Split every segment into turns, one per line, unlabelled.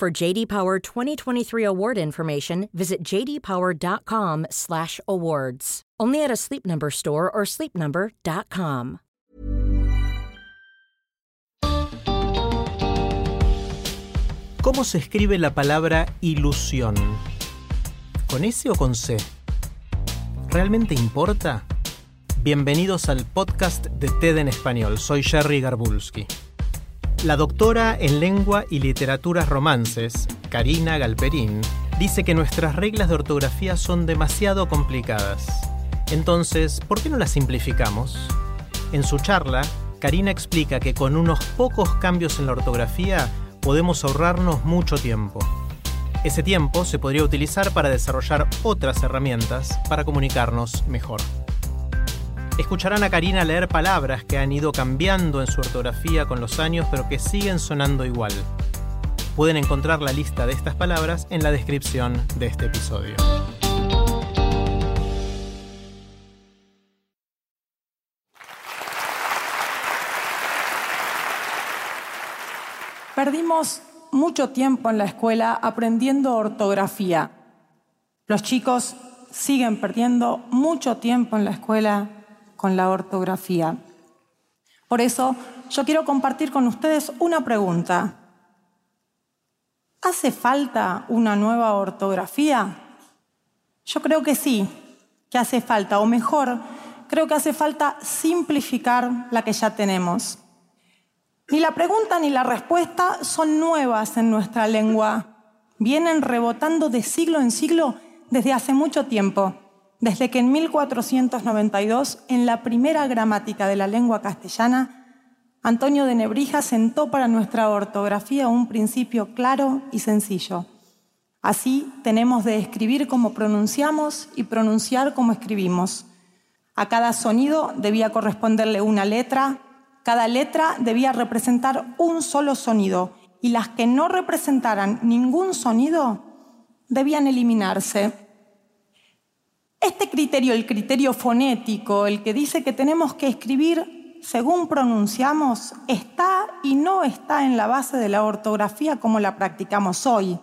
For JD Power 2023 award information, visit jdpower.com/awards. Only at a Sleep Number store or sleepnumber.com.
¿Cómo se escribe la palabra ilusión? ¿Con S o con C? ¿Realmente importa? Bienvenidos al podcast de TED en español. Soy Jerry Garbulski. La doctora en lengua y literaturas romances, Karina Galperín, dice que nuestras reglas de ortografía son demasiado complicadas. Entonces, ¿por qué no las simplificamos? En su charla, Karina explica que con unos pocos cambios en la ortografía podemos ahorrarnos mucho tiempo. Ese tiempo se podría utilizar para desarrollar otras herramientas para comunicarnos mejor. Escucharán a Karina leer palabras que han ido cambiando en su ortografía con los años pero que siguen sonando igual. Pueden encontrar la lista de estas palabras en la descripción de este episodio.
Perdimos mucho tiempo en la escuela aprendiendo ortografía. Los chicos siguen perdiendo mucho tiempo en la escuela con la ortografía. Por eso yo quiero compartir con ustedes una pregunta. ¿Hace falta una nueva ortografía? Yo creo que sí, que hace falta, o mejor, creo que hace falta simplificar la que ya tenemos. Ni la pregunta ni la respuesta son nuevas en nuestra lengua. Vienen rebotando de siglo en siglo desde hace mucho tiempo, desde que en 1492, en la primera gramática de la lengua castellana, Antonio de Nebrija sentó para nuestra ortografía un principio claro y sencillo. Así tenemos de escribir como pronunciamos y pronunciar como escribimos. A cada sonido debía corresponderle una letra, cada letra debía representar un solo sonido y las que no representaran ningún sonido debían eliminarse. Este criterio, el criterio fonético, el que dice que tenemos que escribir según pronunciamos, está y no está en la base de la ortografía como la practicamos hoy.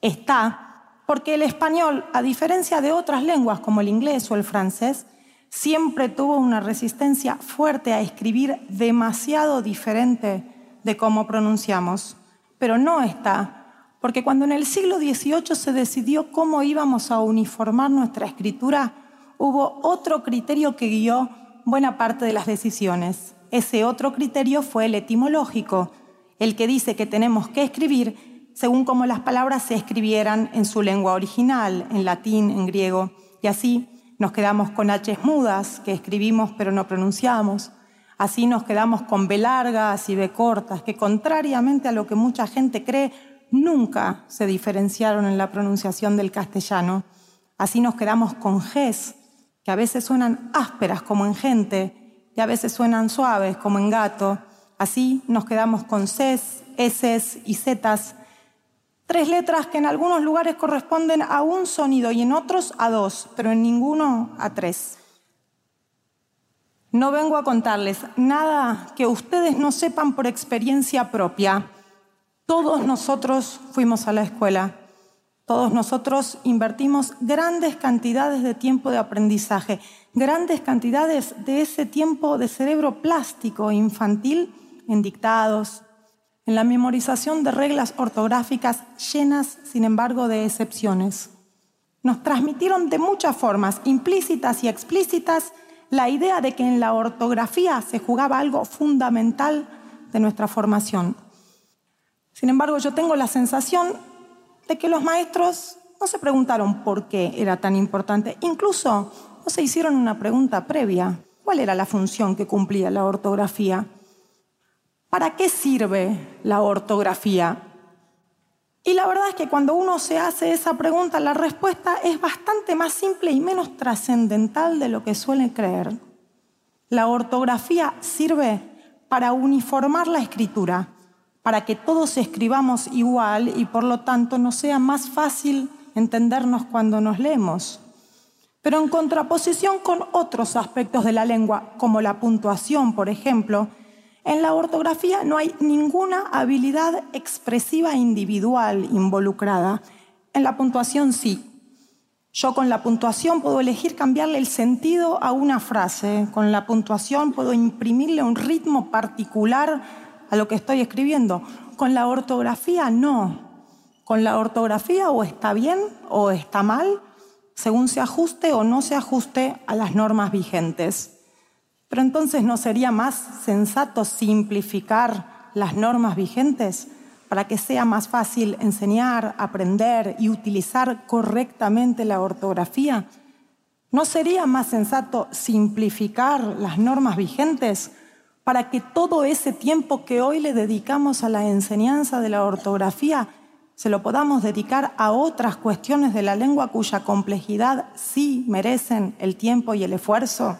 Está porque el español, a diferencia de otras lenguas como el inglés o el francés, siempre tuvo una resistencia fuerte a escribir demasiado diferente de cómo pronunciamos. Pero no está, porque cuando en el siglo XVIII se decidió cómo íbamos a uniformar nuestra escritura, hubo otro criterio que guió buena parte de las decisiones. Ese otro criterio fue el etimológico, el que dice que tenemos que escribir según cómo las palabras se escribieran en su lengua original, en latín, en griego, y así nos quedamos con H mudas que escribimos pero no pronunciamos. Así nos quedamos con B largas y B cortas, que contrariamente a lo que mucha gente cree, nunca se diferenciaron en la pronunciación del castellano. Así nos quedamos con Gs, que a veces suenan ásperas como en gente y a veces suenan suaves como en gato. Así nos quedamos con Cs, Ss y Zs Tres letras que en algunos lugares corresponden a un sonido y en otros a dos, pero en ninguno a tres. No vengo a contarles nada que ustedes no sepan por experiencia propia. Todos nosotros fuimos a la escuela. Todos nosotros invertimos grandes cantidades de tiempo de aprendizaje, grandes cantidades de ese tiempo de cerebro plástico infantil en dictados, en la memorización de reglas ortográficas llenas, sin embargo, de excepciones. Nos transmitieron de muchas formas, implícitas y explícitas, la idea de que en la ortografía se jugaba algo fundamental de nuestra formación. Sin embargo, yo tengo la sensación de que los maestros no se preguntaron por qué era tan importante, incluso no se hicieron una pregunta previa. ¿Cuál era la función que cumplía la ortografía? ¿Para qué sirve la ortografía? Y la verdad es que cuando uno se hace esa pregunta, la respuesta es bastante más simple y menos trascendental de lo que suele creer. La ortografía sirve para uniformar la escritura, para que todos escribamos igual y por lo tanto nos sea más fácil entendernos cuando nos leemos. Pero en contraposición con otros aspectos de la lengua, como la puntuación, por ejemplo, en la ortografía no hay ninguna habilidad expresiva individual involucrada. En la puntuación sí. Yo con la puntuación puedo elegir cambiarle el sentido a una frase. Con la puntuación puedo imprimirle un ritmo particular a lo que estoy escribiendo. Con la ortografía no. Con la ortografía o está bien o está mal, según se ajuste o no se ajuste a las normas vigentes. Pero entonces ¿no sería más sensato simplificar las normas vigentes para que sea más fácil enseñar, aprender y utilizar correctamente la ortografía? ¿No sería más sensato simplificar las normas vigentes para que todo ese tiempo que hoy le dedicamos a la enseñanza de la ortografía se lo podamos dedicar a otras cuestiones de la lengua cuya complejidad sí merecen el tiempo y el esfuerzo?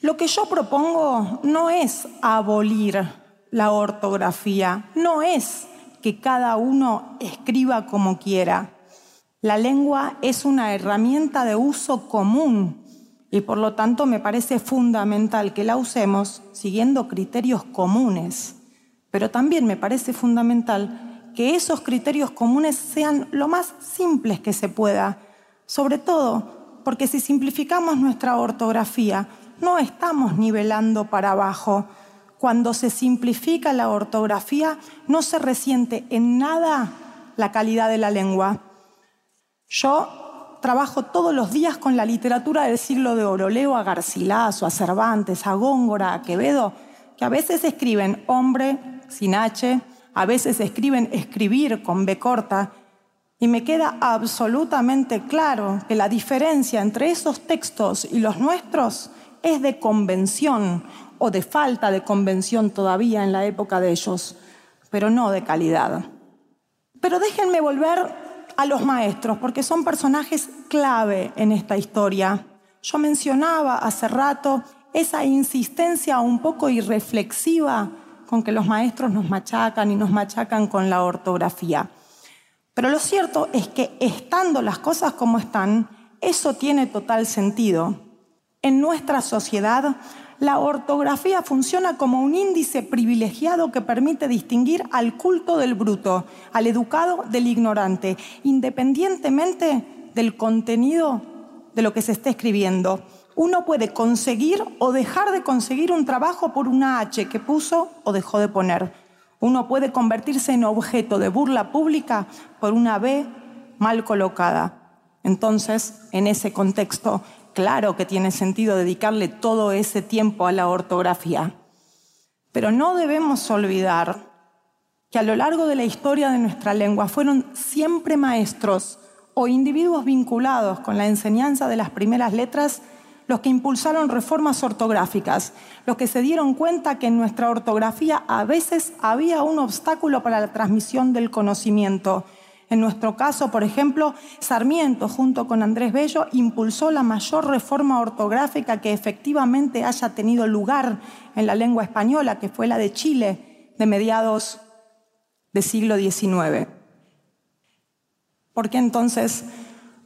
Lo que yo propongo no es abolir la ortografía, no es que cada uno escriba como quiera. La lengua es una herramienta de uso común y por lo tanto me parece fundamental que la usemos siguiendo criterios comunes. Pero también me parece fundamental que esos criterios comunes sean lo más simples que se pueda, sobre todo porque si simplificamos nuestra ortografía, no estamos nivelando para abajo. Cuando se simplifica la ortografía, no se resiente en nada la calidad de la lengua. Yo trabajo todos los días con la literatura del siglo de oro. Leo a Garcilaso, a Cervantes, a Góngora, a Quevedo, que a veces escriben hombre sin H, a veces escriben escribir con B corta, y me queda absolutamente claro que la diferencia entre esos textos y los nuestros es de convención o de falta de convención todavía en la época de ellos, pero no de calidad. Pero déjenme volver a los maestros, porque son personajes clave en esta historia. Yo mencionaba hace rato esa insistencia un poco irreflexiva con que los maestros nos machacan y nos machacan con la ortografía. Pero lo cierto es que estando las cosas como están, eso tiene total sentido. En nuestra sociedad, la ortografía funciona como un índice privilegiado que permite distinguir al culto del bruto, al educado del ignorante, independientemente del contenido de lo que se esté escribiendo. Uno puede conseguir o dejar de conseguir un trabajo por una H que puso o dejó de poner. Uno puede convertirse en objeto de burla pública por una B mal colocada. Entonces, en ese contexto, claro que tiene sentido dedicarle todo ese tiempo a la ortografía. Pero no debemos olvidar que a lo largo de la historia de nuestra lengua fueron siempre maestros o individuos vinculados con la enseñanza de las primeras letras los que impulsaron reformas ortográficas, los que se dieron cuenta que en nuestra ortografía a veces había un obstáculo para la transmisión del conocimiento en nuestro caso, por ejemplo, Sarmiento, junto con Andrés Bello, impulsó la mayor reforma ortográfica que efectivamente haya tenido lugar en la lengua española, que fue la de Chile, de mediados del siglo XIX. ¿Por qué entonces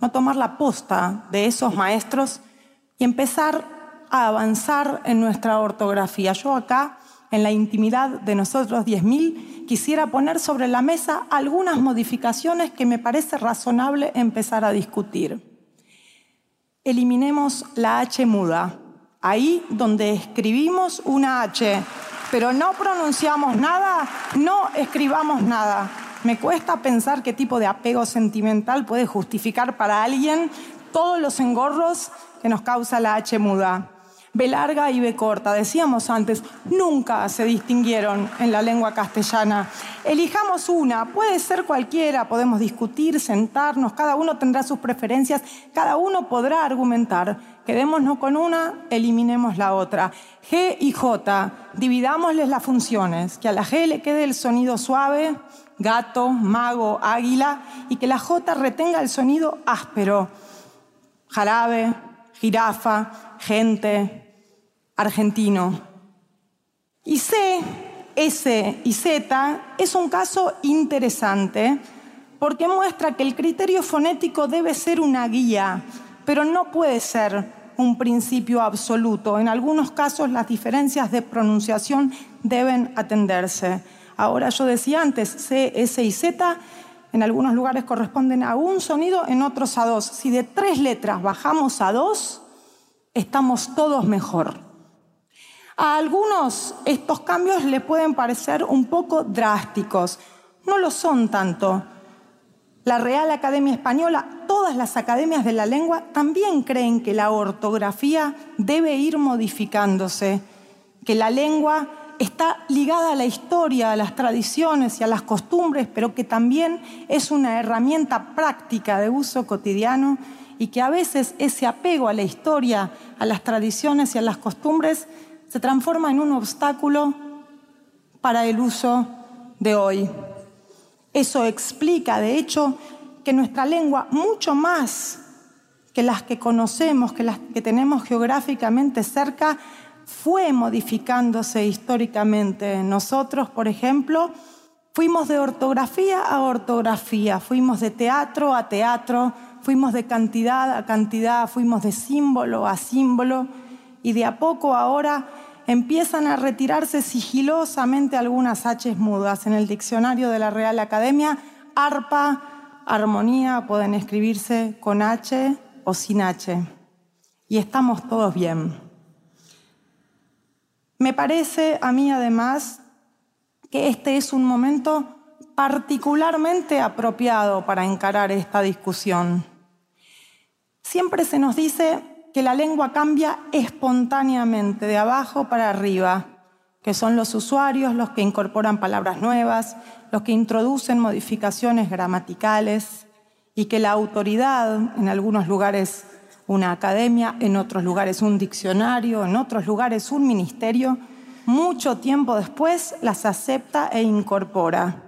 no tomar la posta de esos maestros y empezar a avanzar en nuestra ortografía? Yo acá en la intimidad de nosotros 10.000, quisiera poner sobre la mesa algunas modificaciones que me parece razonable empezar a discutir. Eliminemos la H muda, ahí donde escribimos una H, pero no pronunciamos nada, no escribamos nada. Me cuesta pensar qué tipo de apego sentimental puede justificar para alguien todos los engorros que nos causa la H muda. B larga y B corta. Decíamos antes, nunca se distinguieron en la lengua castellana. Elijamos una, puede ser cualquiera, podemos discutir, sentarnos, cada uno tendrá sus preferencias, cada uno podrá argumentar. Quedémonos con una, eliminemos la otra. G y J, dividámosles las funciones, que a la G le quede el sonido suave, gato, mago, águila, y que la J retenga el sonido áspero. Jarabe, jirafa, gente, argentino. Y C, S y Z es un caso interesante porque muestra que el criterio fonético debe ser una guía, pero no puede ser un principio absoluto. En algunos casos las diferencias de pronunciación deben atenderse. Ahora yo decía antes, C, S y Z en algunos lugares corresponden a un sonido, en otros a dos. Si de tres letras bajamos a dos, estamos todos mejor. A algunos estos cambios le pueden parecer un poco drásticos. No lo son tanto. La Real Academia Española, todas las academias de la lengua también creen que la ortografía debe ir modificándose, que la lengua está ligada a la historia, a las tradiciones y a las costumbres, pero que también es una herramienta práctica de uso cotidiano y que a veces ese apego a la historia, a las tradiciones y a las costumbres se transforma en un obstáculo para el uso de hoy. Eso explica, de hecho, que nuestra lengua, mucho más que las que conocemos, que las que tenemos geográficamente cerca, fue modificándose históricamente. Nosotros, por ejemplo, fuimos de ortografía a ortografía, fuimos de teatro a teatro, fuimos de cantidad a cantidad, fuimos de símbolo a símbolo y de a poco ahora empiezan a retirarse sigilosamente algunas H mudas. En el diccionario de la Real Academia, arpa, armonía pueden escribirse con H o sin H. Y estamos todos bien. Me parece a mí además que este es un momento particularmente apropiado para encarar esta discusión. Siempre se nos dice que la lengua cambia espontáneamente, de abajo para arriba, que son los usuarios los que incorporan palabras nuevas, los que introducen modificaciones gramaticales y que la autoridad, en algunos lugares una academia, en otros lugares un diccionario, en otros lugares un ministerio, mucho tiempo después las acepta e incorpora.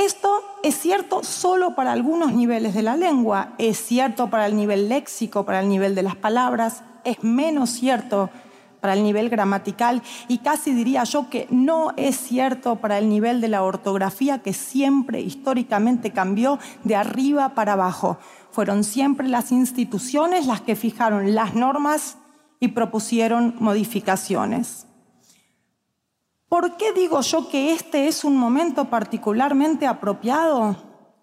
Esto es cierto solo para algunos niveles de la lengua, es cierto para el nivel léxico, para el nivel de las palabras, es menos cierto para el nivel gramatical y casi diría yo que no es cierto para el nivel de la ortografía que siempre históricamente cambió de arriba para abajo. Fueron siempre las instituciones las que fijaron las normas y propusieron modificaciones. ¿Por qué digo yo que este es un momento particularmente apropiado?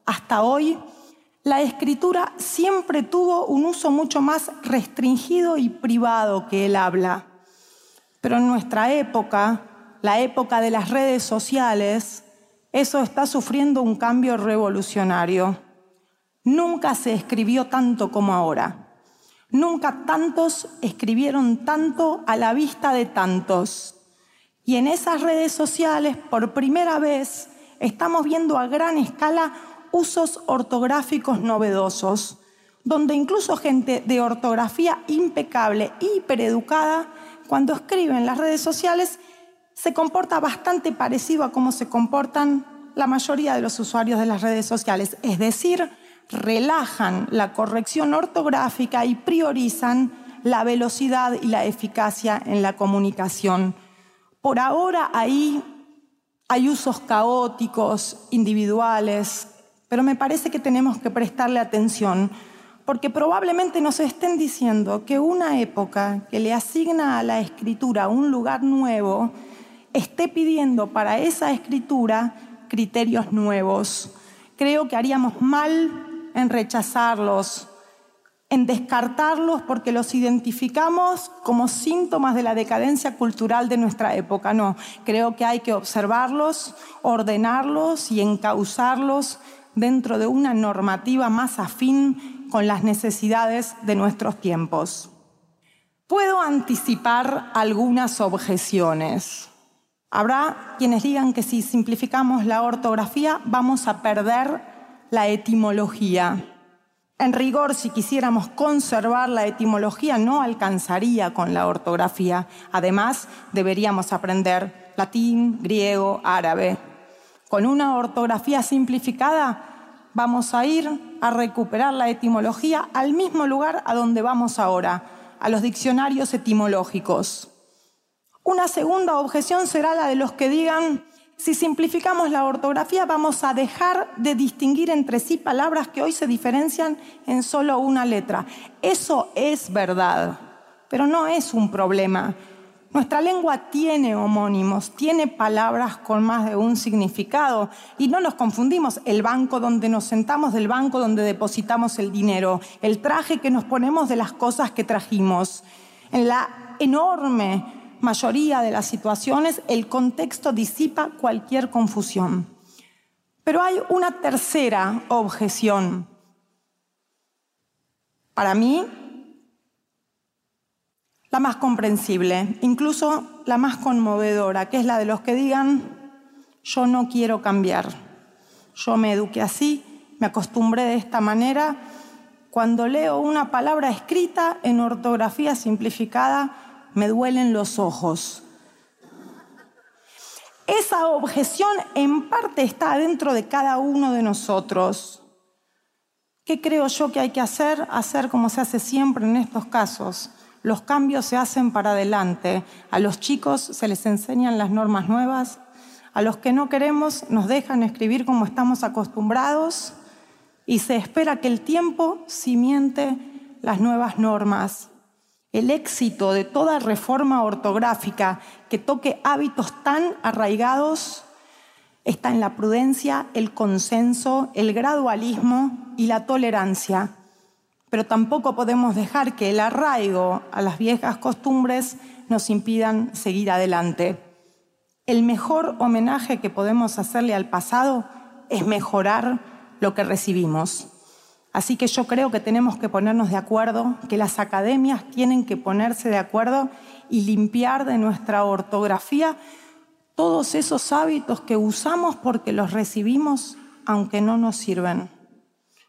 Hasta hoy, la escritura siempre tuvo un uso mucho más restringido y privado que el habla. Pero en nuestra época, la época de las redes sociales, eso está sufriendo un cambio revolucionario. Nunca se escribió tanto como ahora. Nunca tantos escribieron tanto a la vista de tantos. Y en esas redes sociales, por primera vez, estamos viendo a gran escala usos ortográficos novedosos, donde incluso gente de ortografía impecable, hipereducada, cuando escribe en las redes sociales, se comporta bastante parecido a cómo se comportan la mayoría de los usuarios de las redes sociales. Es decir, relajan la corrección ortográfica y priorizan la velocidad y la eficacia en la comunicación por ahora ahí hay usos caóticos, individuales, pero me parece que tenemos que prestarle atención, porque probablemente nos estén diciendo que una época que le asigna a la escritura un lugar nuevo, esté pidiendo para esa escritura criterios nuevos. Creo que haríamos mal en rechazarlos, en descartarlos porque los identificamos como síntomas de la decadencia cultural de nuestra época. No, creo que hay que observarlos, ordenarlos y encauzarlos dentro de una normativa más afín con las necesidades de nuestros tiempos. Puedo anticipar algunas objeciones. Habrá quienes digan que si simplificamos la ortografía vamos a perder la etimología. En rigor, si quisiéramos conservar la etimología, no alcanzaría con la ortografía. Además, deberíamos aprender latín, griego, árabe.
Con una ortografía simplificada vamos a ir a recuperar la etimología al mismo lugar a donde vamos ahora, a los diccionarios etimológicos. Una segunda objeción será la de los que digan, si simplificamos la ortografía vamos a dejar de distinguir entre sí palabras que hoy se diferencian en solo una letra. Eso es verdad, pero no es un problema. Nuestra lengua tiene homónimos, tiene palabras con más de un significado y no nos confundimos el banco donde nos sentamos del banco donde depositamos el dinero, el traje que nos ponemos de las cosas que trajimos. En la enorme mayoría de las situaciones el contexto disipa cualquier confusión. Pero hay una tercera objeción. Para mí, la más comprensible, incluso la más conmovedora, que es la de los que digan, yo no quiero cambiar. Yo me eduqué así, me acostumbré de esta manera. Cuando leo una palabra escrita en ortografía simplificada, me duelen los ojos. Esa objeción en parte está dentro de cada uno de nosotros. ¿Qué creo yo que hay que hacer? Hacer como se hace siempre en estos casos. Los cambios se hacen para adelante. A los chicos se les enseñan las normas nuevas. A los que no queremos nos dejan escribir como estamos acostumbrados y se espera que el tiempo cimiente las nuevas normas. El éxito de toda reforma ortográfica que toque hábitos tan arraigados está en la prudencia, el consenso, el gradualismo y la tolerancia. Pero tampoco podemos dejar que el arraigo a las viejas costumbres nos impidan seguir adelante. El mejor homenaje que podemos hacerle al pasado es mejorar lo que recibimos. Así que yo creo que tenemos que ponernos de acuerdo, que las academias tienen que ponerse de acuerdo y limpiar de nuestra ortografía todos esos hábitos que usamos porque los recibimos aunque no nos sirven.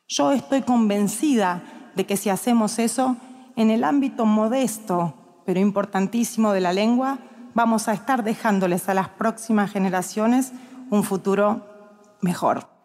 Yo estoy convencida de que si hacemos eso, en el ámbito modesto, pero importantísimo de la lengua, vamos a estar dejándoles a las próximas generaciones un futuro mejor.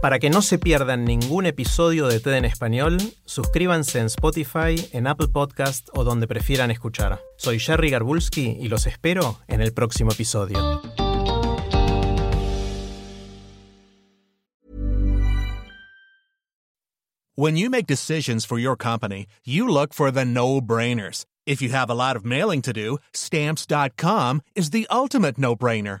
Para que no se pierdan ningún episodio de TED en español, suscríbanse en Spotify, en Apple Podcast o donde prefieran escuchar. Soy Jerry Garbulski y los espero en el próximo episodio.
When you make decisions for your company, you look for the no-brainers. If you have a lot of mailing to do, stamps.com is the ultimate no-brainer.